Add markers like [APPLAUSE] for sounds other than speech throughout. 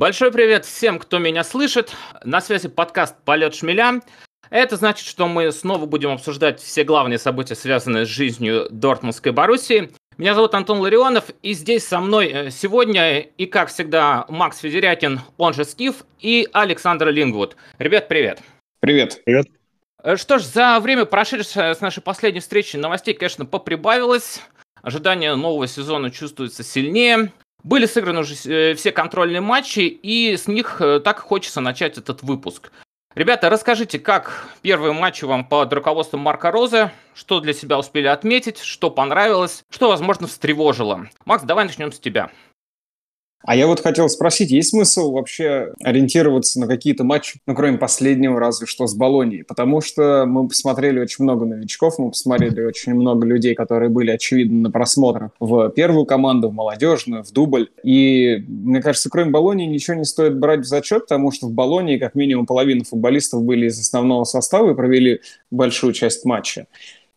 Большой привет всем, кто меня слышит. На связи подкаст «Полет шмеля». Это значит, что мы снова будем обсуждать все главные события, связанные с жизнью Дортмундской Боруссии. Меня зовут Антон Ларионов, и здесь со мной э, сегодня, и как всегда, Макс Федерякин, он же Стив, и Александр Лингвуд. Ребят, привет. Привет. Привет. Э, что ж, за время, прошедшее с нашей последней встречи, новостей, конечно, поприбавилось. Ожидание нового сезона чувствуется сильнее. Были сыграны уже э, все контрольные матчи, и с них так хочется начать этот выпуск. Ребята, расскажите, как первые матчи вам под руководством Марка Роза, что для себя успели отметить, что понравилось, что, возможно, встревожило. Макс, давай начнем с тебя. А я вот хотел спросить, есть смысл вообще ориентироваться на какие-то матчи, ну, кроме последнего, разве что с Болонией? Потому что мы посмотрели очень много новичков, мы посмотрели очень много людей, которые были, очевидно, на просмотрах в первую команду, в молодежную, в дубль. И, мне кажется, кроме Болонии ничего не стоит брать в зачет, потому что в Болонии как минимум половина футболистов были из основного состава и провели большую часть матча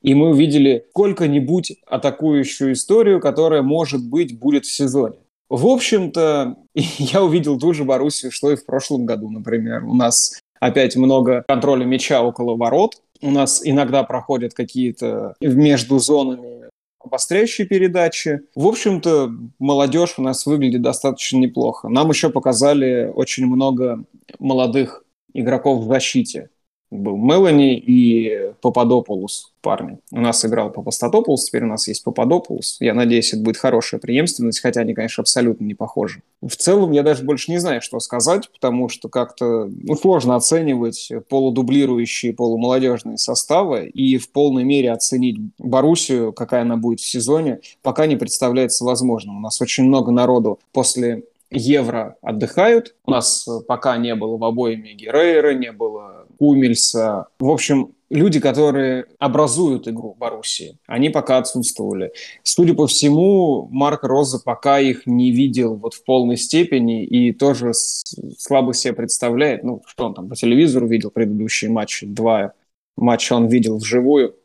и мы увидели сколько-нибудь атакующую историю, которая, может быть, будет в сезоне. В общем-то, [LAUGHS] я увидел ту же Боруссию, что и в прошлом году, например. У нас опять много контроля мяча около ворот. У нас иногда проходят какие-то между зонами обостряющие передачи. В общем-то, молодежь у нас выглядит достаточно неплохо. Нам еще показали очень много молодых игроков в защите был Мелани и Пападополус парни. У нас играл Папастатополус, теперь у нас есть Пападополус. Я надеюсь, это будет хорошая преемственность, хотя они, конечно, абсолютно не похожи. В целом, я даже больше не знаю, что сказать, потому что как-то ну, сложно оценивать полудублирующие, полумолодежные составы и в полной мере оценить Боруссию, какая она будет в сезоне, пока не представляется возможным. У нас очень много народу после Евро отдыхают. У нас пока не было в обоими Герейра, не было Кумельса. В общем, люди, которые образуют игру Боруссии, они пока отсутствовали. Судя по всему, Марк Роза пока их не видел вот в полной степени и тоже слабо себе представляет, ну, что он там по телевизору видел предыдущие матчи, два матча он видел вживую.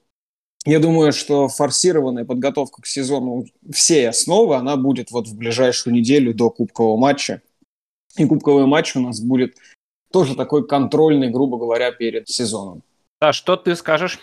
Я думаю, что форсированная подготовка к сезону всей основы, она будет вот в ближайшую неделю до кубкового матча. И кубковый матч у нас будет тоже такой контрольный, грубо говоря, перед сезоном. А что ты скажешь?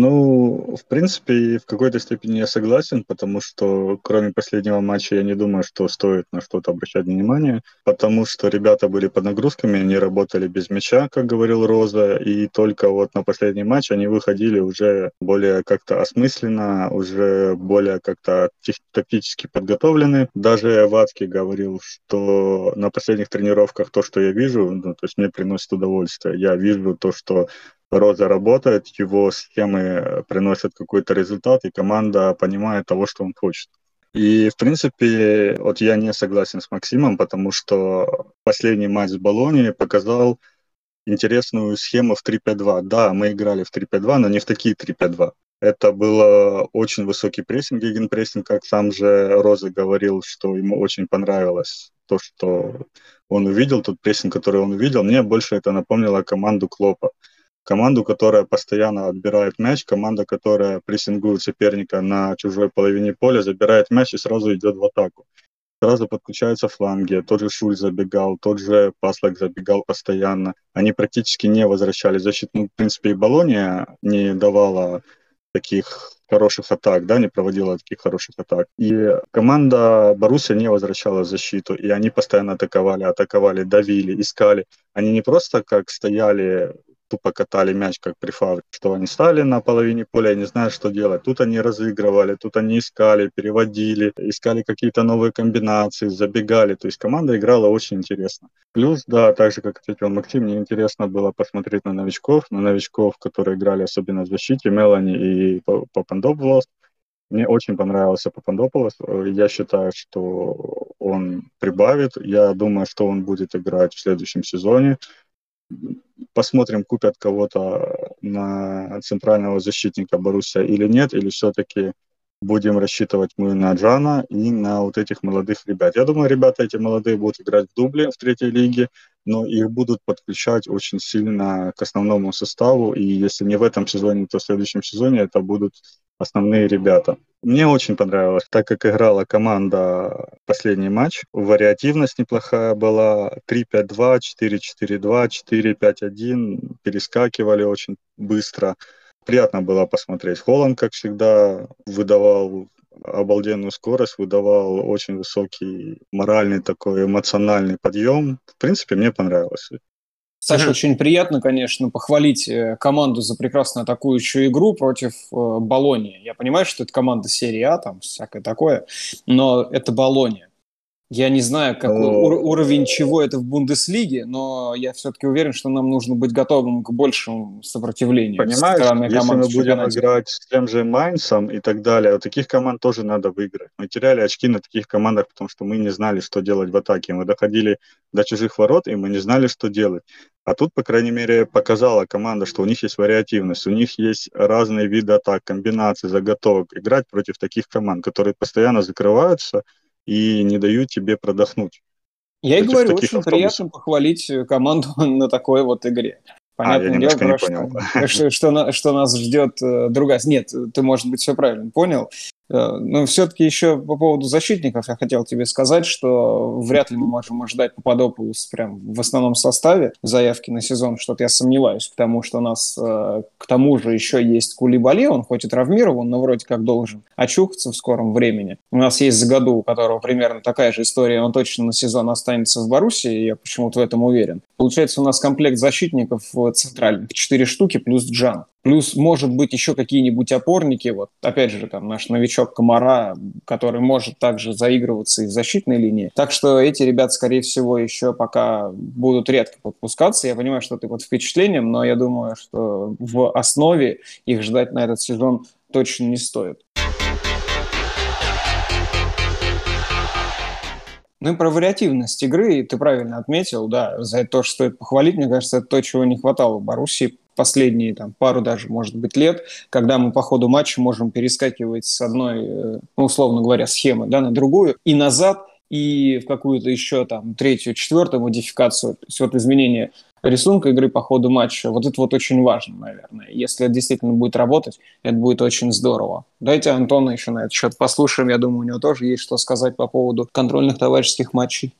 Ну, в принципе, в какой-то степени я согласен, потому что кроме последнего матча я не думаю, что стоит на что-то обращать внимание, потому что ребята были под нагрузками, они работали без мяча, как говорил Роза, и только вот на последний матч они выходили уже более как-то осмысленно, уже более как-то тактически подготовлены. Даже Вацкий говорил, что на последних тренировках то, что я вижу, ну, то есть мне приносит удовольствие. Я вижу то, что Роза работает, его схемы приносят какой-то результат, и команда понимает того, что он хочет. И, в принципе, вот я не согласен с Максимом, потому что последний матч с Болонией показал интересную схему в 3-5-2. Да, мы играли в 3-5-2, но не в такие 3-5-2. Это был очень высокий прессинг, гигенпрессинг, как сам же Роза говорил, что ему очень понравилось то, что он увидел, тот прессинг, который он увидел. Мне больше это напомнило команду Клопа команду, которая постоянно отбирает мяч, команда, которая прессингует соперника на чужой половине поля, забирает мяч и сразу идет в атаку. Сразу подключаются фланги. Тот же Шуль забегал, тот же Паслак забегал постоянно. Они практически не возвращали защиту. Ну, в принципе, и Болония не давала таких хороших атак, да, не проводила таких хороших атак. И команда Боруссия не возвращала защиту, и они постоянно атаковали, атаковали, давили, искали. Они не просто как стояли тупо катали мяч, как при фавре, что они стали на половине поля не знают, что делать. Тут они разыгрывали, тут они искали, переводили, искали какие-то новые комбинации, забегали. То есть команда играла очень интересно. Плюс, да, так же, как ответил Максим, мне интересно было посмотреть на новичков, на новичков, которые играли особенно в защите, Мелани и Папандополос. Мне очень понравился Папандополос. Я считаю, что он прибавит. Я думаю, что он будет играть в следующем сезоне посмотрим, купят кого-то на центрального защитника Боруссия или нет, или все-таки будем рассчитывать мы на Джана и на вот этих молодых ребят. Я думаю, ребята эти молодые будут играть в дубле в третьей лиге, но их будут подключать очень сильно к основному составу, и если не в этом сезоне, то в следующем сезоне это будут основные ребята. Мне очень понравилось, так как играла команда последний матч. Вариативность неплохая была. 3-5-2, 4-4-2, 4-5-1. Перескакивали очень быстро. Приятно было посмотреть. Холланд, как всегда, выдавал обалденную скорость, выдавал очень высокий моральный такой эмоциональный подъем. В принципе, мне понравилось. Саша, очень приятно, конечно, похвалить э, команду за прекрасно атакующую игру против э, Болонии. Я понимаю, что это команда серии А, там всякое такое, но это Болония. Я не знаю, какой ур- уровень чего это в Бундеслиге, но я все-таки уверен, что нам нужно быть готовым к большему сопротивлению. Понимаешь, если мы будем играть с тем же Майнсом и так далее, у таких команд тоже надо выиграть. Мы теряли очки на таких командах, потому что мы не знали, что делать в атаке. Мы доходили до чужих ворот, и мы не знали, что делать. А тут, по крайней мере, показала команда, что у них есть вариативность, у них есть разные виды атак, комбинации, заготовок. Играть против таких команд, которые постоянно закрываются – и не дают тебе продохнуть. Я и говорю, очень автобусов. приятно похвалить команду [LAUGHS] на такой вот игре. Понятное а, дело, не понял. [LAUGHS] Что, что, что нас ждет э, другая. Нет, ты, может быть, все правильно понял. Э, но все-таки еще по поводу защитников я хотел тебе сказать, что вряд ли мы можем ожидать Пападопулус прям в основном составе заявки на сезон, что-то я сомневаюсь, потому что у нас э, к тому же еще есть Кулибали, он хоть и травмирован, но вроде как должен очухаться в скором времени. У нас есть Загаду, у которого примерно такая же история, он точно на сезон останется в Боруссии, я почему-то в этом уверен. Получается, у нас комплект защитников центральных, четыре штуки плюс Джан. Плюс, может быть, еще какие-нибудь опорники. Вот, опять же, там наш новичок Комара, который может также заигрываться и в защитной линии. Так что эти ребята, скорее всего, еще пока будут редко подпускаться. Я понимаю, что ты под впечатлением, но я думаю, что в основе их ждать на этот сезон точно не стоит. Ну и про вариативность игры, ты правильно отметил, да, за это тоже стоит похвалить. Мне кажется, это то, чего не хватало Боруссии последние там, пару даже, может быть, лет, когда мы по ходу матча можем перескакивать с одной, э, ну, условно говоря, схемы да, на другую и назад, и в какую-то еще там третью, четвертую модификацию. То есть вот изменение рисунка игры по ходу матча. Вот это вот очень важно, наверное. Если это действительно будет работать, это будет очень здорово. Дайте Антона еще на этот счет послушаем. Я думаю, у него тоже есть что сказать по поводу контрольных товарищеских матчей.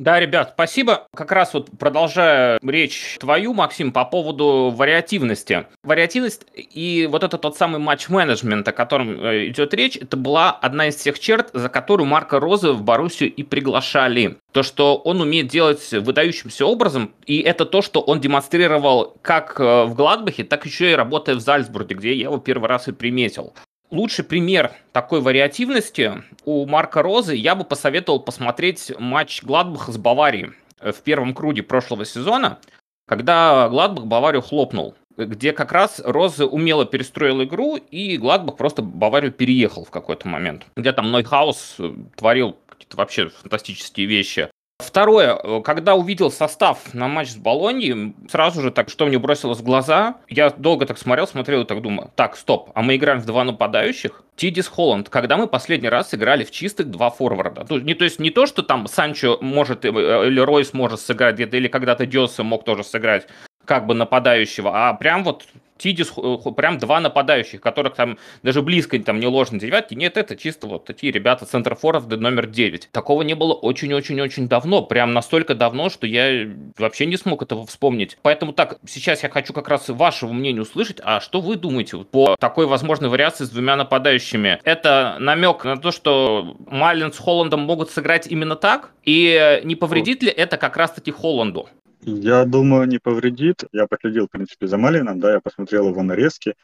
Да, ребят, спасибо. Как раз вот продолжая речь твою, Максим, по поводу вариативности. Вариативность и вот этот тот самый матч-менеджмент, о котором э, идет речь, это была одна из тех черт, за которую Марка Роза в Боруссию и приглашали. То, что он умеет делать выдающимся образом, и это то, что он демонстрировал как э, в Гладбахе, так еще и работая в Зальцбурге, где я его первый раз и приметил лучший пример такой вариативности у Марка Розы я бы посоветовал посмотреть матч Гладбаха с Баварией в первом круге прошлого сезона, когда Гладбах Баварию хлопнул где как раз Роза умело перестроил игру, и Гладбах просто Баварию переехал в какой-то момент. Где там Нойхаус творил какие-то вообще фантастические вещи. Второе, э, когда увидел состав на матч с Болоньей, сразу же так, что мне бросилось в глаза, я долго так смотрел, смотрел и так думаю, так, стоп, а мы играем в два нападающих? Тиггес, Холанд, когда мы последний раз играли в чистых два форварда? Ну, не, то есть не то, что там Санчо может, э, или Ройс может сыграть где-то, или когда-то Диоса мог тоже сыграть как бы нападающего, а прям вот Тидис, э, прям два нападающих, которых там даже близко там не ложно девятки. Нет, это чисто вот такие ребята центр форварда номер 9. Такого не было очень-очень-очень давно. Прям настолько давно, что я вообще не смог этого вспомнить. Поэтому так, сейчас я хочу как раз вашего мнения услышать. А что вы думаете по такой возможной вариации с двумя нападающими? Это намек на то, что Малин с Холландом могут сыграть именно так? И не повредит ли это как раз-таки Холланду? Я думаю, не повредит. Я последил, в принципе, за Малином, да, я посмотрел его нарезки.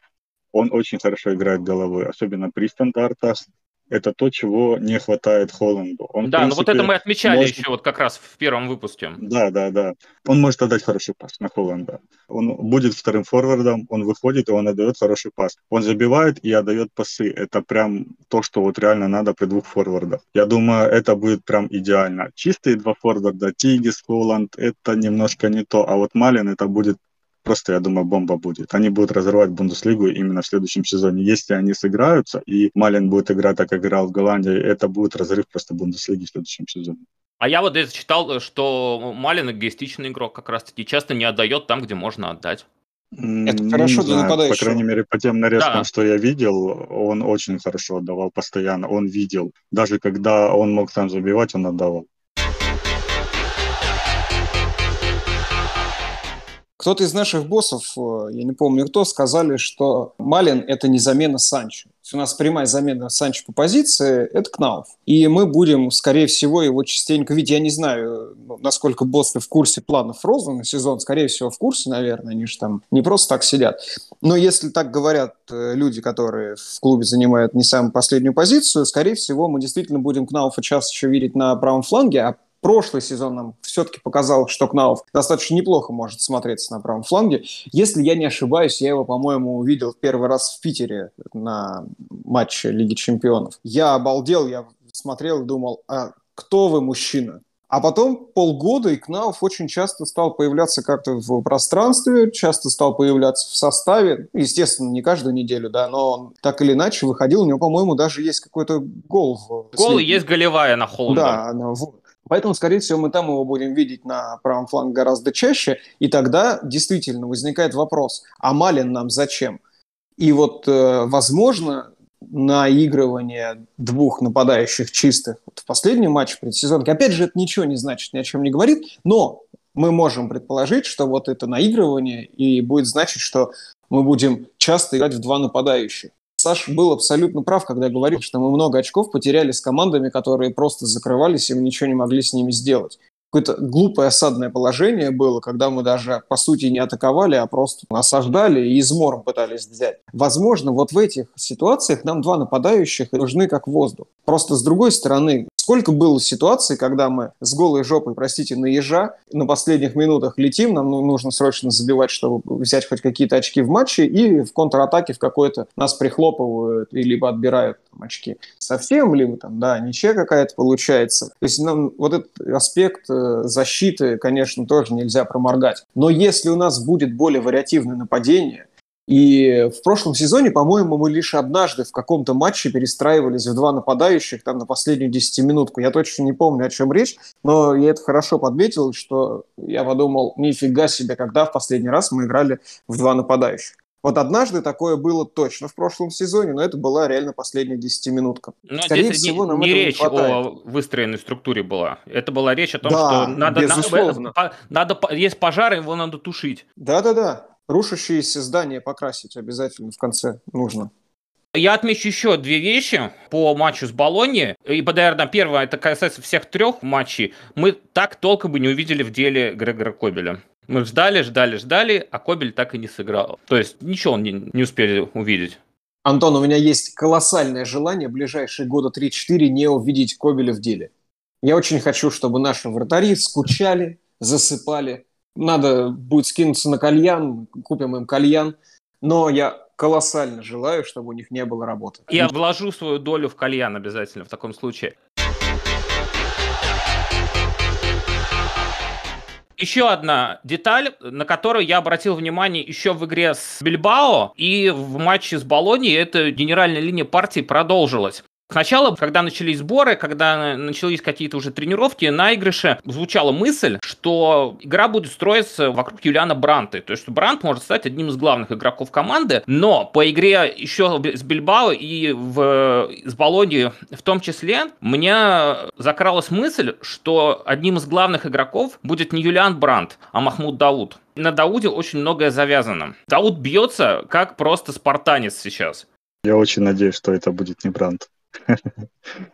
Он очень хорошо играет головой, особенно при стандартах это то, чего не хватает Холланду. Он, да, принципе, ну вот это мы отмечали может... еще вот как раз в первом выпуске. Да, да, да. Он может отдать хороший пас на Холланда. Он будет вторым форвардом, он выходит, и он отдает хороший пас. Он забивает и отдает пасы. Это прям то, что вот реально надо при двух форвардах. Я думаю, это будет прям идеально. Чистые два форварда, Тигис, Холланд, это немножко не то. А вот Малин это будет просто, я думаю, бомба будет. Они будут разрывать Бундеслигу именно в следующем сезоне. Если они сыграются, и Малин будет играть так, как играл в Голландии, это будет разрыв просто Бундеслиги в следующем сезоне. А я вот здесь читал, что Малин эгоистичный игрок как раз-таки часто не отдает там, где можно отдать. Это ну, хорошо для знаю, нападающего. По крайней мере, по тем нарезкам, да. что я видел, он очень хорошо отдавал постоянно. Он видел. Даже когда он мог там забивать, он отдавал. Кто-то из наших боссов, э, я не помню кто, сказали, что Малин – это не замена Санчо. У нас прямая замена Санчо по позиции – это Кнауф. И мы будем, скорее всего, его частенько видеть. Я не знаю, ну, насколько боссы в курсе планов Роза на сезон. Скорее всего, в курсе, наверное. Они же там не просто так сидят. Но если так говорят э, люди, которые в клубе занимают не самую последнюю позицию, скорее всего, мы действительно будем Кнауфа часто еще видеть на правом фланге, а прошлый сезон нам все-таки показал, что Кнауф достаточно неплохо может смотреться на правом фланге. Если я не ошибаюсь, я его, по-моему, увидел первый раз в Питере на матче Лиги Чемпионов. Я обалдел, я смотрел и думал, а кто вы, мужчина? А потом полгода и Кнауф очень часто стал появляться как-то в пространстве, часто стал появляться в составе. Естественно, не каждую неделю, да, но он так или иначе выходил. У него, по-моему, даже есть какой-то гол. Гол есть голевая на Холланда. Да, вот. Поэтому, скорее всего, мы там его будем видеть на правом фланге гораздо чаще, и тогда действительно возникает вопрос, а Малин нам зачем? И вот, э, возможно, наигрывание двух нападающих чистых вот в последнем матче предсезонки, опять же, это ничего не значит, ни о чем не говорит, но мы можем предположить, что вот это наигрывание и будет значить, что мы будем часто играть в два нападающих. Саш был абсолютно прав, когда говорил, что мы много очков потеряли с командами, которые просто закрывались, и мы ничего не могли с ними сделать. Какое-то глупое осадное положение было, когда мы даже, по сути, не атаковали, а просто осаждали и измором пытались взять. Возможно, вот в этих ситуациях нам два нападающих нужны как воздух. Просто с другой стороны, Сколько было ситуаций, когда мы с голой жопой, простите, на ежа, на последних минутах летим, нам ну, нужно срочно забивать, чтобы взять хоть какие-то очки в матче, и в контратаке в какой-то нас прихлопывают и либо отбирают там, очки. Совсем либо там, да, ничья какая-то получается. То есть нам вот этот аспект э, защиты, конечно, тоже нельзя проморгать. Но если у нас будет более вариативное нападение, и в прошлом сезоне, по-моему, мы лишь однажды в каком-то матче перестраивались в два нападающих там на последнюю десятиминутку. Я точно не помню, о чем речь, но я это хорошо подметил, что я подумал, нифига себе, когда в последний раз мы играли в два нападающих. Вот однажды такое было точно в прошлом сезоне, но это была реально последняя десятиминутка. Но Скорее всего, не, нам не речь не о выстроенной структуре была. Это была речь о том, да, что надо, безусловно. надо, надо, есть пожар, его надо тушить. Да-да-да рушащиеся здания покрасить обязательно в конце нужно. Я отмечу еще две вещи по матчу с Болони. И, наверное, первое, это касается всех трех матчей. Мы так толком бы не увидели в деле Грегора Кобеля. Мы ждали, ждали, ждали, а Кобель так и не сыграл. То есть ничего он не, не успели увидеть. Антон, у меня есть колоссальное желание ближайшие года 3-4 не увидеть Кобеля в деле. Я очень хочу, чтобы наши вратари скучали, засыпали, надо будет скинуться на кальян, купим им кальян. Но я колоссально желаю, чтобы у них не было работы. Я вложу свою долю в кальян обязательно в таком случае. Еще одна деталь, на которую я обратил внимание еще в игре с Бильбао и в матче с Болонией, эта генеральная линия партии продолжилась. Сначала, когда начались сборы, когда начались какие-то уже тренировки, на игрыше звучала мысль, что игра будет строиться вокруг Юлиана Бранты. То есть, Брант может стать одним из главных игроков команды, но по игре еще с Бильбао и в, с Болони в том числе, мне закралась мысль, что одним из главных игроков будет не Юлиан Брант, а Махмуд Дауд. На Дауде очень многое завязано. Дауд бьется как просто спартанец сейчас. Я очень надеюсь, что это будет не Брант. [LAUGHS]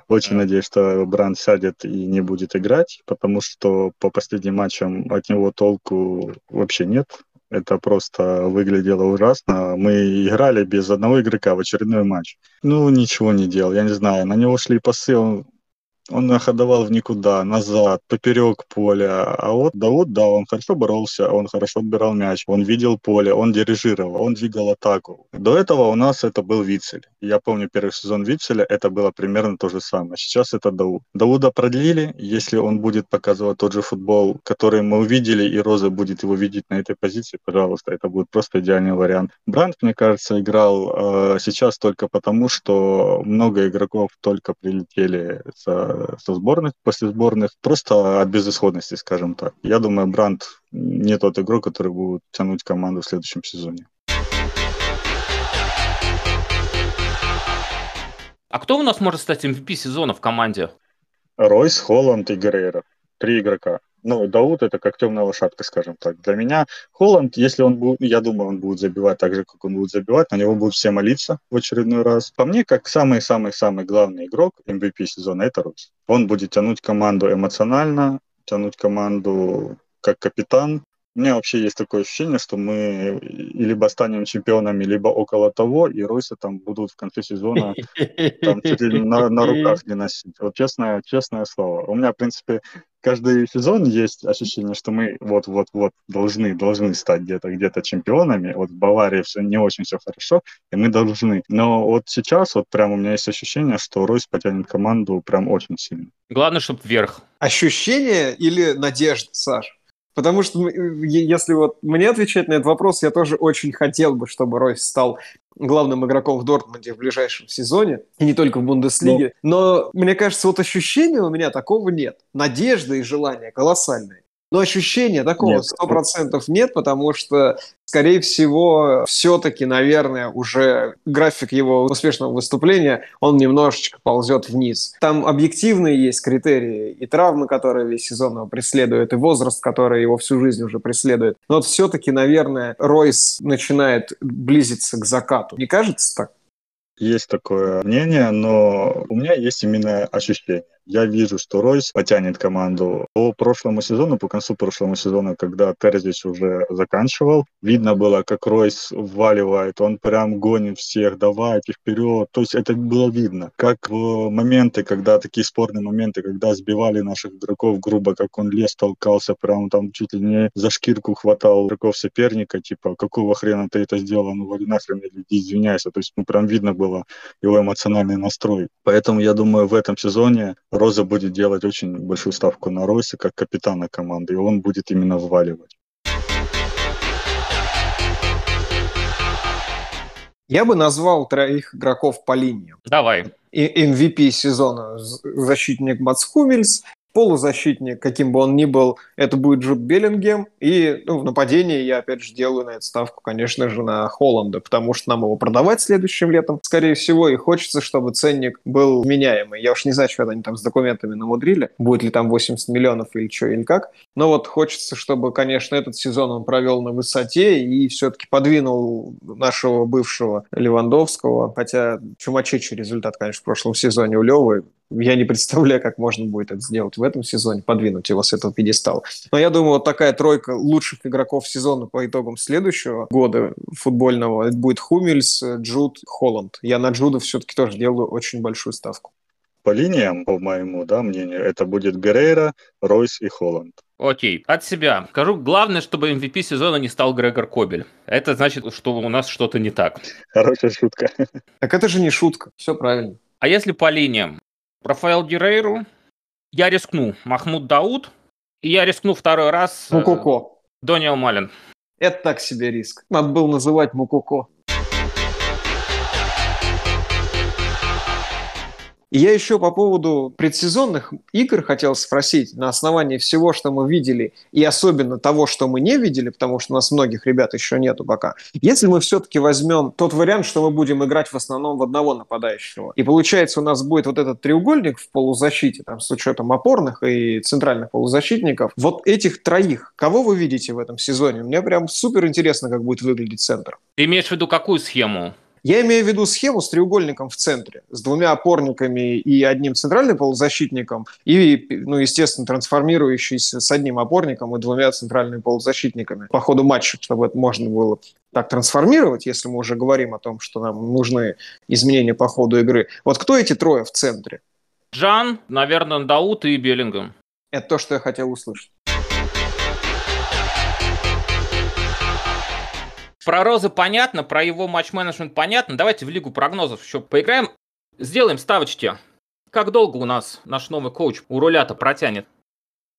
Очень надеюсь, что Бранд сядет и не будет играть, потому что по последним матчам от него толку вообще нет. Это просто выглядело ужасно. Мы играли без одного игрока в очередной матч. Ну, ничего не делал, я не знаю. На него шли пасы, он он находовал в никуда, назад, поперек поля. А вот Дауд, да, он хорошо боролся, он хорошо отбирал мяч, он видел поле, он дирижировал, он двигал атаку. До этого у нас это был Вицель. Я помню первый сезон Вицеля, это было примерно то же самое. Сейчас это Дауд. Дауда продлили, если он будет показывать тот же футбол, который мы увидели, и Роза будет его видеть на этой позиции, пожалуйста, это будет просто идеальный вариант. Бранд, мне кажется, играл э, сейчас только потому, что много игроков только прилетели за со, сборных, после сборных, просто от безысходности, скажем так. Я думаю, Бранд не тот игрок, который будет тянуть команду в следующем сезоне. А кто у нас может стать MVP сезона в команде? Ройс, Холланд и Геррейра. Три игрока. Ну, Дауд это как темная лошадка, скажем так. Для меня Холланд, если он будет, я думаю, он будет забивать так же, как он будет забивать, на него будут все молиться в очередной раз. По мне, как самый-самый-самый главный игрок MVP сезона, это Ройс. Он будет тянуть команду эмоционально, тянуть команду как капитан, у меня вообще есть такое ощущение, что мы либо станем чемпионами, либо около того, и Ройса там будут в конце сезона там чуть ли на, на руках не носить. Вот честное, честное слово. У меня, в принципе, каждый сезон есть ощущение, что мы вот-вот-вот должны, должны стать где-то где-то чемпионами. Вот в Баварии все не очень все хорошо, и мы должны. Но вот сейчас вот прям у меня есть ощущение, что Ройс потянет команду прям очень сильно. Главное, чтобы вверх. Ощущение или надежда, Саш? Потому что если вот мне отвечать на этот вопрос, я тоже очень хотел бы, чтобы Ройс стал главным игроком в Дортмунде в ближайшем сезоне, и не только в Бундеслиге. Но, Но мне кажется, вот ощущения у меня такого нет. Надежда и желание колоссальные. Но ощущения такого сто процентов нет, потому что, скорее всего, все-таки, наверное, уже график его успешного выступления, он немножечко ползет вниз. Там объективные есть критерии, и травмы, которые весь сезон его преследуют, и возраст, который его всю жизнь уже преследует. Но вот все-таки, наверное, Ройс начинает близиться к закату. Не кажется так? Есть такое мнение, но у меня есть именно ощущение. Я вижу, что Ройс потянет команду по прошлому сезону, по концу прошлого сезона, когда Терзич уже заканчивал. Видно было, как Ройс вваливает, он прям гонит всех, давайте вперед. То есть это было видно. Как в моменты, когда такие спорные моменты, когда сбивали наших игроков грубо, как он лес толкался, прям там чуть ли не за шкирку хватал игроков соперника, типа, какого хрена ты это сделал, ну, вали нахрен, иди, извиняйся. То есть, ну, прям видно было его эмоциональный настрой. Поэтому я думаю, в этом сезоне Роза будет делать очень большую ставку на Ройса как капитана команды, и он будет именно вваливать. Я бы назвал троих игроков по линиям. Давай. И MVP сезона защитник Мац Хумельс, полузащитник, каким бы он ни был, это будет Джуд Беллингем. И ну, в нападении я, опять же, делаю на эту ставку, конечно же, на Холланда, потому что нам его продавать следующим летом, скорее всего, и хочется, чтобы ценник был меняемый. Я уж не знаю, что они там с документами намудрили, будет ли там 80 миллионов или что, или как. Но вот хочется, чтобы, конечно, этот сезон он провел на высоте и все-таки подвинул нашего бывшего Левандовского, хотя чумачечий результат, конечно, в прошлом сезоне у Левы, я не представляю, как можно будет это сделать в этом сезоне, подвинуть его с этого пьедестала. Но я думаю, вот такая тройка лучших игроков сезона по итогам следующего года футбольного это будет Хумельс, Джуд, Холланд. Я на Джуда все-таки тоже делаю очень большую ставку. По линиям, по моему да, мнению, это будет Геррейра, Ройс и Холланд. Окей, от себя. Скажу, главное, чтобы MVP сезона не стал Грегор Кобель. Это значит, что у нас что-то не так. Хорошая шутка. Так это же не шутка, все правильно. А если по линиям? Рафаэл Герейру, я рискну Махмуд Дауд, и я рискну второй раз... Мукуко. Э, Дониел Малин. Это так себе риск. Надо было называть Мукуко. Я еще по поводу предсезонных игр хотел спросить, на основании всего, что мы видели, и особенно того, что мы не видели, потому что у нас многих ребят еще нету пока. Если мы все-таки возьмем тот вариант, что мы будем играть в основном в одного нападающего, и получается у нас будет вот этот треугольник в полузащите, там, с учетом опорных и центральных полузащитников, вот этих троих, кого вы видите в этом сезоне? Мне прям супер интересно, как будет выглядеть центр. Ты имеешь в виду какую схему? Я имею в виду схему с треугольником в центре, с двумя опорниками и одним центральным полузащитником, и, ну, естественно, трансформирующийся с одним опорником и двумя центральными полузащитниками по ходу матча, чтобы это можно было так трансформировать, если мы уже говорим о том, что нам нужны изменения по ходу игры. Вот кто эти трое в центре? Джан, наверное, Даут и Беллингем. Это то, что я хотел услышать. Про Розы понятно, про его матч-менеджмент понятно. Давайте в Лигу прогнозов еще поиграем. Сделаем ставочки. Как долго у нас наш новый коуч у руля-то протянет?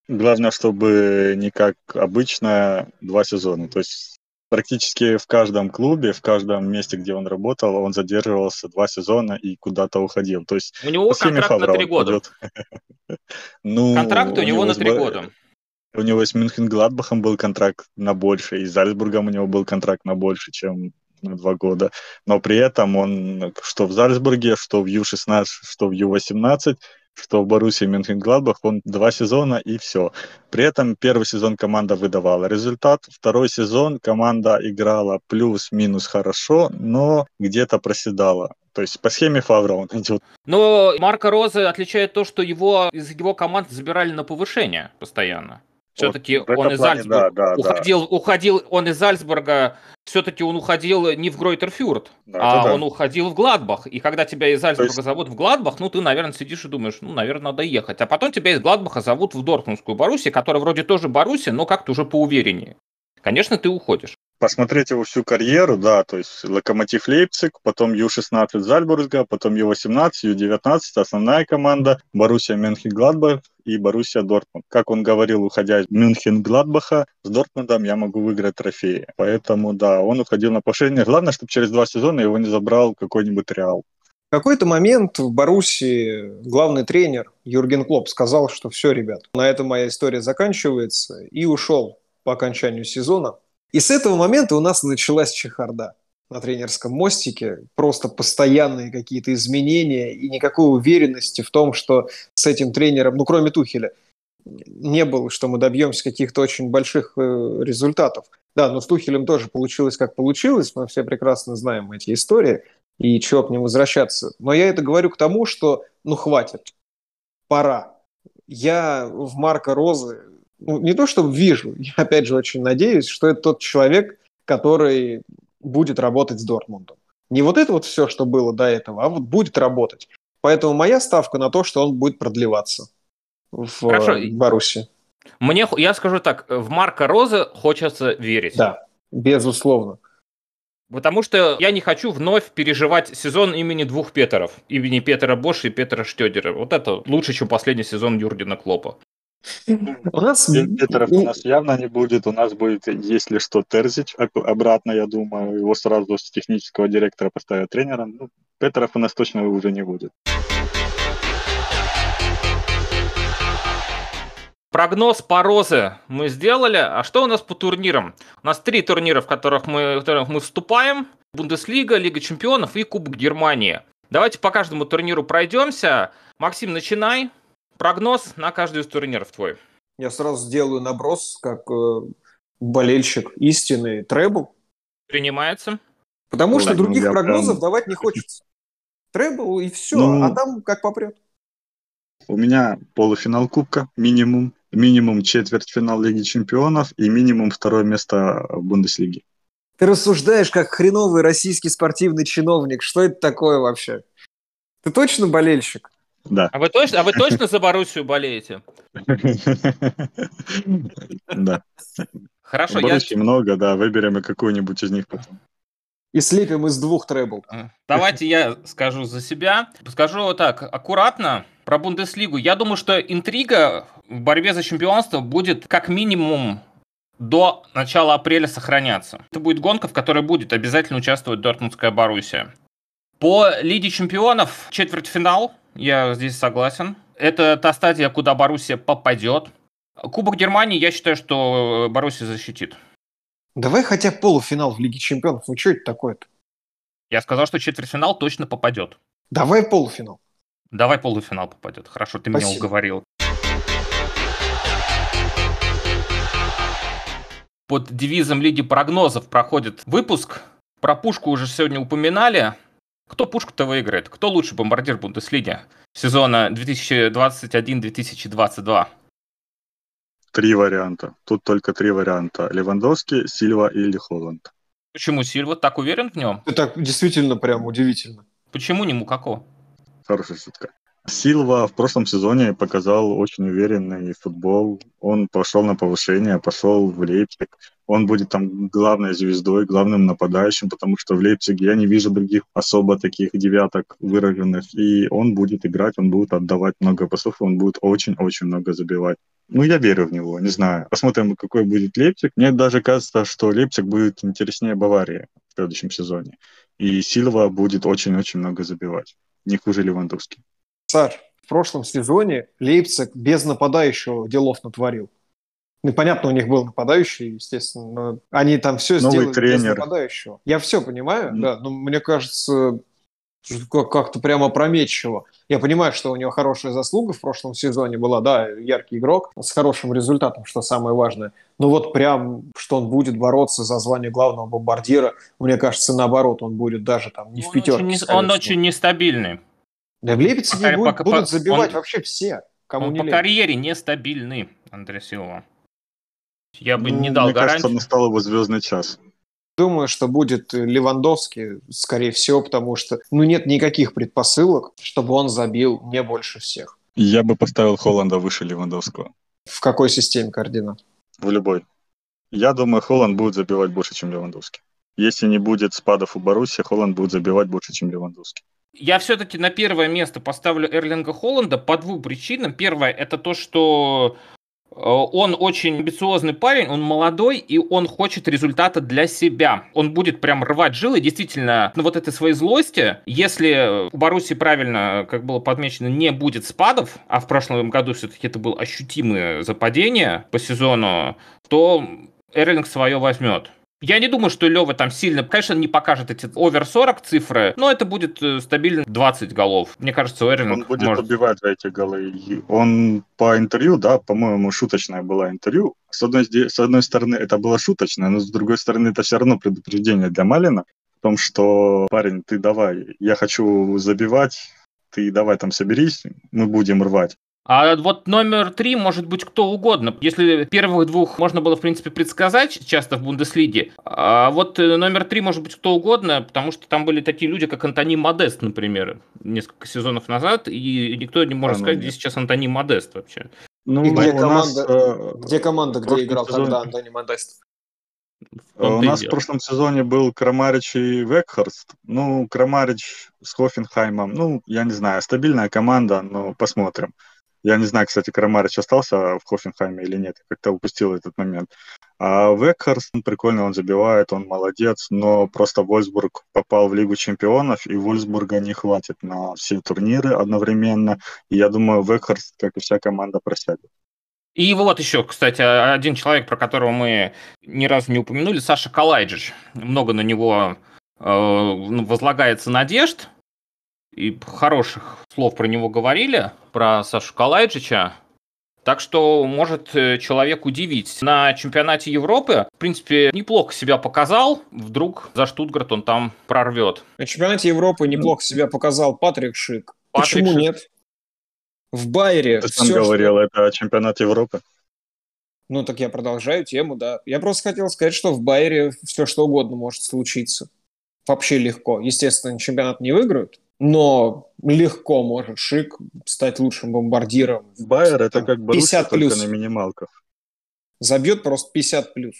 Главное, чтобы не как обычно два сезона. То есть практически в каждом клубе, в каждом месте, где он работал, он задерживался два сезона и куда-то уходил. То есть у него контракт на три года. [LAUGHS] ну, контракт у, у него на три года. У него с Мюнхен Гладбахом был контракт на больше, и с Зальцбургом у него был контракт на больше, чем на два года. Но при этом он что в Зальцбурге, что в Ю-16, что в Ю-18 что в Боруссии Мюнхен-Гладбах он два сезона и все. При этом первый сезон команда выдавала результат, второй сезон команда играла плюс-минус хорошо, но где-то проседала. То есть по схеме Фавра он идет. Но Марка Розы отличает то, что его из его команд забирали на повышение постоянно. Все-таки вот он из плане, Зальцбурга да, да, уходил, да. уходил он из Зальцбурга, все-таки он уходил не в Гройтерфюрт, да, а да. он уходил в Гладбах. И когда тебя из Зальцбурга есть... зовут в Гладбах, ну ты, наверное, сидишь и думаешь, ну, наверное, надо ехать. А потом тебя из Гладбаха зовут в Дортмундскую Боруссию, которая вроде тоже Боруссия, но как-то уже поувереннее. Конечно, ты уходишь посмотреть его всю карьеру, да, то есть Локомотив Лейпциг, потом Ю-16 Зальцбурга, потом Ю-18, Ю-19, основная команда, Боруссия Мюнхен-Гладбах и Боруссия Дортмунд. Как он говорил, уходя из Мюнхен-Гладбаха, с Дортмундом я могу выиграть трофеи. Поэтому, да, он уходил на повышение. Главное, чтобы через два сезона его не забрал какой-нибудь Реал. В какой-то момент в Боруссии главный тренер Юрген Клоп сказал, что все, ребят, на этом моя история заканчивается, и ушел по окончанию сезона. И с этого момента у нас началась чехарда на тренерском мостике, просто постоянные какие-то изменения и никакой уверенности в том, что с этим тренером, ну кроме Тухеля, не было, что мы добьемся каких-то очень больших э, результатов. Да, но с Тухелем тоже получилось, как получилось, мы все прекрасно знаем эти истории, и чего к ним возвращаться. Но я это говорю к тому, что, ну, хватит, пора. Я в Марка Розы ну, не то чтобы вижу, [LAUGHS] я опять же очень надеюсь, что это тот человек, который будет работать с Дортмундом. Не вот это вот все, что было до этого, а вот будет работать. Поэтому моя ставка на то, что он будет продлеваться в Хорошо. Баруси. Мне, я скажу так, в Марка Роза хочется верить. Да, безусловно. Потому что я не хочу вновь переживать сезон имени двух Петеров. Имени Петера Боша и Петера Штедера. Вот это лучше, чем последний сезон Юргена Клопа. У нас... Петеров у нас явно не будет. У нас будет, если что, Терзич обратно, я думаю. Его сразу с технического директора поставят тренером. Ну, Петеров у нас точно уже не будет. Прогноз по Розе мы сделали. А что у нас по турнирам? У нас три турнира, в которых мы, в которых мы вступаем. Бундеслига, Лига чемпионов и Кубок Германии. Давайте по каждому турниру пройдемся. Максим, начинай. Прогноз на каждый из турниров твой. Я сразу сделаю наброс, как э, болельщик истины Требл. Принимается. Потому что других прогнозов прям... давать не хочется. Требл и все, ну, а там как попрет. У меня полуфинал Кубка минимум, минимум четвертьфинал Лиги Чемпионов и минимум второе место в Бундеслиге. Ты рассуждаешь как хреновый российский спортивный чиновник. Что это такое вообще? Ты точно болельщик? Да. А вы точно, а вы точно за Боруссию болеете? Да. Хорошо, я... много, да, выберем и какую-нибудь из них потом. И слепим из двух требл. Давайте я скажу за себя. Скажу вот так, аккуратно про Бундеслигу. Я думаю, что интрига в борьбе за чемпионство будет как минимум до начала апреля сохраняться. Это будет гонка, в которой будет обязательно участвовать Дортмундская Боруссия. По Лиге чемпионов четвертьфинал я здесь согласен. Это та стадия, куда Боруссия попадет. Кубок Германии, я считаю, что Боруссия защитит. Давай хотя полуфинал в Лиге Чемпионов. Ну что это такое-то? Я сказал, что четвертьфинал точно попадет. Давай полуфинал. Давай полуфинал попадет. Хорошо, ты Спасибо. меня уговорил. Под девизом Лиги прогнозов проходит выпуск. Про пушку уже сегодня упоминали. Кто пушку-то выиграет? Кто лучший бомбардир Бундеслиги сезона 2021-2022? Три варианта. Тут только три варианта. Левандовский, Сильва или Холланд. Почему Сильва? Так уверен в нем? Это действительно прям удивительно. Почему не Мукако? Хорошая шутка. Силва в прошлом сезоне показал очень уверенный футбол. Он пошел на повышение, пошел в Лейпциг. Он будет там главной звездой, главным нападающим, потому что в Лейпциге я не вижу других особо таких девяток выраженных, и он будет играть, он будет отдавать много пасов, он будет очень-очень много забивать. Ну, я верю в него, не знаю. Посмотрим, какой будет Лейпциг. Мне даже кажется, что Лейпциг будет интереснее Баварии в следующем сезоне. И Силва будет очень-очень много забивать. Не хуже Левандовский. Саш, в прошлом сезоне Лейпциг без нападающего делов натворил. Ну, понятно, у них был нападающий, естественно, но они там все Новый сделали тренер. без нападающего. Я все понимаю, Ну. да, но мне кажется, как- как-то прямо опрометчиво. Я понимаю, что у него хорошая заслуга в прошлом сезоне была, да, яркий игрок с хорошим результатом, что самое важное. Но вот прям, что он будет бороться за звание главного бомбардира, мне кажется, наоборот, он будет даже там не в Он пятерке. очень, не- он очень нестабильный. Да в Пока- будут, пока- будут забивать он- вообще все, кому Он не по лень. карьере нестабильный, Андрей Силва. Я бы Ну, не дал мне кажется, гарантии. настал его звездный час. Думаю, что будет Левандовский, скорее всего, потому что ну, нет никаких предпосылок, чтобы он забил не больше всех. Я бы поставил Холланда выше Левандовского. В какой системе координат? В любой. Я думаю, Холланд будет забивать больше, чем Левандовский. Если не будет спадов у Баруси, Холланд будет забивать больше, чем Левандовский. Я все-таки на первое место поставлю Эрлинга Холланда по двум причинам. Первое, это то, что он очень амбициозный парень, он молодой, и он хочет результата для себя. Он будет прям рвать жилы, действительно, на вот этой своей злости. Если у Баруси правильно, как было подмечено, не будет спадов, а в прошлом году все-таки это было ощутимое западение по сезону, то Эрлинг свое возьмет. Я не думаю, что Лева там сильно, конечно, не покажет эти овер 40 цифры, но это будет э, стабильно 20 голов. Мне кажется, Эрлинг Он будет может... забивать за эти голы. Он по интервью, да, по-моему, шуточное было интервью. С одной, с одной стороны, это было шуточное, но с другой стороны, это все равно предупреждение для Малина о том, что, парень, ты давай, я хочу забивать, ты давай там соберись, мы будем рвать. А вот номер три может быть кто угодно. Если первых двух можно было, в принципе, предсказать часто в Бундеслиге, а вот э, номер три может быть кто угодно, потому что там были такие люди, как Антони Модест, например, несколько сезонов назад, и никто не может А, ну сказать, нет. где сейчас Антони Модест вообще. Ну, И где у нас, команда- э, Где команда, где играл сезоне- тогда Антони Модест? Том-то У нас в прошлом сезоне был Крамарич и Векхарст. Ну, Крамарич с Хофенхаймом, ну, я не знаю, стабильная команда, но посмотрим. Я не знаю, кстати, Крамарич остался в Хофенхайме или нет, как-то упустил этот момент. А Векхарст, ну, прикольно, он забивает, он молодец, но просто Вольсбург попал в Лигу чемпионов, и Вольсбурга не хватит на все турниры одновременно. И я думаю, Векхарст, как и вся команда, просядет. И вот еще, кстати, один человек, про которого мы ни разу не упомянули, Саша Калайджич. Много на него э, ну, возлагается надежд. И хороших слов про него говорили, про Сашу Калайджича. Так что может э, человек удивить. На чемпионате Европы, в принципе, неплохо себя показал. Вдруг за Штутгарт он там прорвет. На чемпионате Европы неплохо себя показал Патрик Шик. Патрик Почему Шик. нет? В Байере Ты сам что- говорил, это чемпионат Европы. Ну так я продолжаю тему, да. Я просто хотел сказать, что в Байере все что угодно может случиться. Вообще легко. Естественно, чемпионат не выиграют, но легко может Шик стать лучшим бомбардиром. Байер это как Боруссия, 50 только плюс. на минималках. Забьет просто 50 плюс.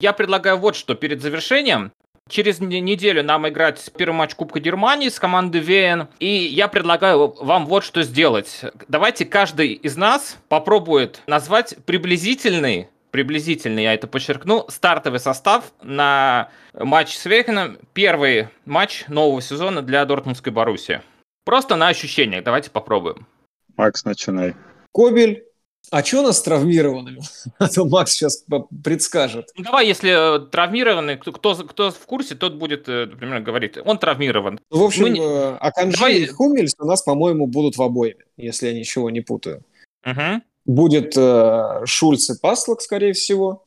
Я предлагаю вот что перед завершением. Через не- неделю нам играть первый матч Кубка Германии с командой ВН. И я предлагаю вам вот что сделать. Давайте каждый из нас попробует назвать приблизительный, приблизительный, я это подчеркну, стартовый состав на матч с Вехеном. Первый матч нового сезона для Дортмундской Боруссии. Просто на ощущениях. Давайте попробуем. Макс, начинай. Кобель. А что у нас с травмированными? [LAUGHS] А то Макс сейчас предскажет. Ну, давай, если э, травмированный, кто, кто, кто в курсе, тот будет, э, например, говорить, он травмирован. Ну, в общем, Мы э, Аканджи Давай- и Хумельс у нас, по-моему, будут в обоими, если я ничего не путаю. Мгм. Будет э, Шульц и Паслок, скорее всего.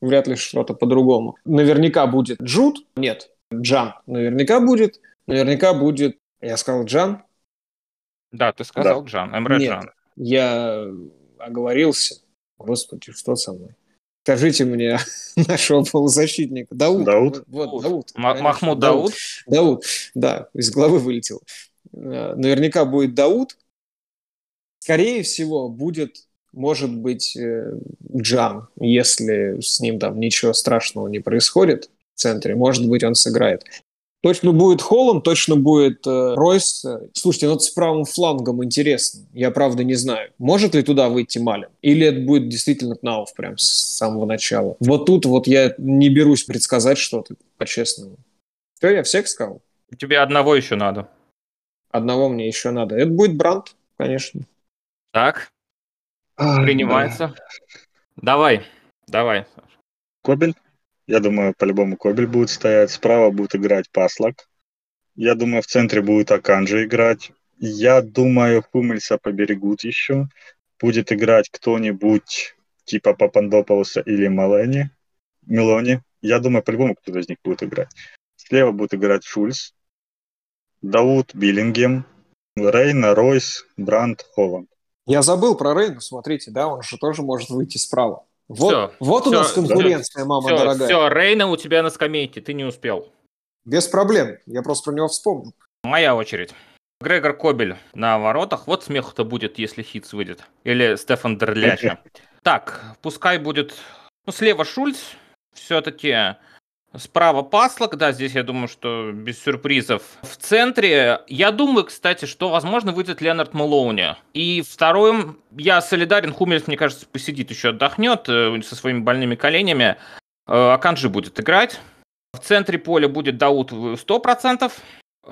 Вряд ли что-то по-другому. Наверняка будет Джуд. Нет, Джан. Наверняка будет. Наверняка будет... Я сказал Джан. Да, ты сказал Джан, Эмре Нет. Джан. Я оговорился. Господи, что со мной? Скажите мне [LAUGHS] нашего полузащитника. Дауд. Дауд? Вот, Дауд. Конечно, Махмуд Дауд. Дауд, да, из головы вылетел. Э, Наверняка будет Дауд. Скорее всего, будет может быть э, Джан, если с ним там ничего страшного не происходит в центре, может быть, он сыграет. Точно будет Холланд, точно будет э, Ройс. Слушайте, ну с правым флангом интересно. Я правда не знаю. Может ли туда выйти Малин? Или это будет действительно Кнауф прям с самого начала? Вот тут вот я не берусь предсказать что-то, по-честному. Все, я всех сказал. Тебе одного еще надо. Одного мне еще надо. Это будет Бранд, конечно. Так, принимается. Давай, давай. Кобель? Я думаю, по-любому Кобель будет стоять. Справа будет играть Паслак. Я думаю, в центре будет Аканджи играть. Я думаю, Хумельса поберегут еще. Будет играть кто-нибудь типа Папандополоса или Малени. Мелони. Я думаю, по-любому кто-то из них будет играть. Слева будет играть Шульц. Дауд Биллингем. Рейна, Ройс, Бранд, Холланд. Я забыл про Рейну, смотрите, да, он же тоже может выйти справа. Вот, все, вот все, у нас конкуренция, все, мама все, дорогая. Все, Рейна у тебя на скамейке, ты не успел. Без проблем, я просто про него вспомнил. Моя очередь. Грегор Кобель на воротах. Вот смех-то будет, если Хитс выйдет. Или Стефан Дерляча. Так, пускай будет... Ну, слева Шульц. Все-таки Справа Паслок, да, здесь я думаю, что без сюрпризов. В центре, я думаю, кстати, что, возможно, выйдет Леонард Малоуни. И вторым, я солидарен, Хумельс, мне кажется, посидит еще, отдохнет э, со своими больными коленями. Э, Аканджи будет играть. В центре поля будет Дауд 100%.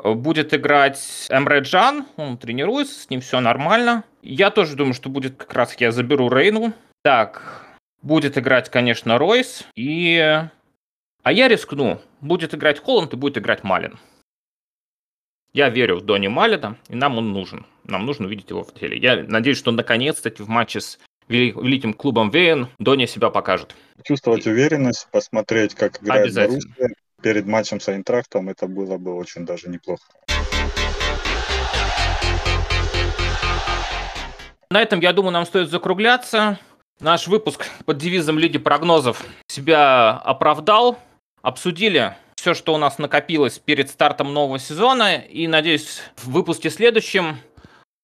Будет играть Эмре Джан, он тренируется, с ним все нормально. Я тоже думаю, что будет как раз, я заберу Рейну. Так, будет играть, конечно, Ройс. И а я рискну. Будет играть Холланд и будет играть Малин. Я верю в Дони Малина, и нам он нужен. Нам нужно увидеть его в теле. Я надеюсь, что наконец-то в матче с великим клубом Вейн Дони себя покажет. Чувствовать и... уверенность, посмотреть, как играет Боруссия перед матчем с Айнтрахтом, это было бы очень даже неплохо. На этом, я думаю, нам стоит закругляться. Наш выпуск под девизом Лиги прогнозов себя оправдал обсудили все, что у нас накопилось перед стартом нового сезона, и, надеюсь, в выпуске следующем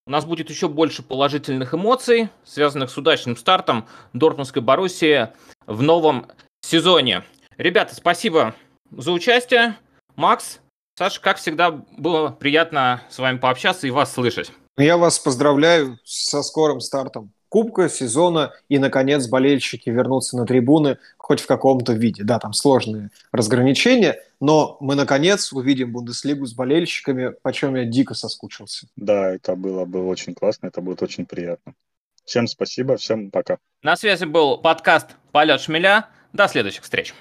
у нас будет еще больше положительных эмоций, связанных с удачным стартом Дортмундской Боруссии в новом сезоне. Ребята, спасибо за участие. Макс, Саша, как всегда, было приятно с вами пообщаться и вас слышать. Я вас поздравляю со скорым стартом Кубка, сезона, и, наконец, болельщики вернутся на трибуны хоть в каком-то виде. Да, там сложные разграничения, но мы, наконец, увидим Бундеслигу с болельщиками, по чем я дико соскучился. Да, это было бы очень классно, это будет очень приятно. Всем спасибо, всем пока. На связи был подкаст «Полет шмеля». До следующих встреч.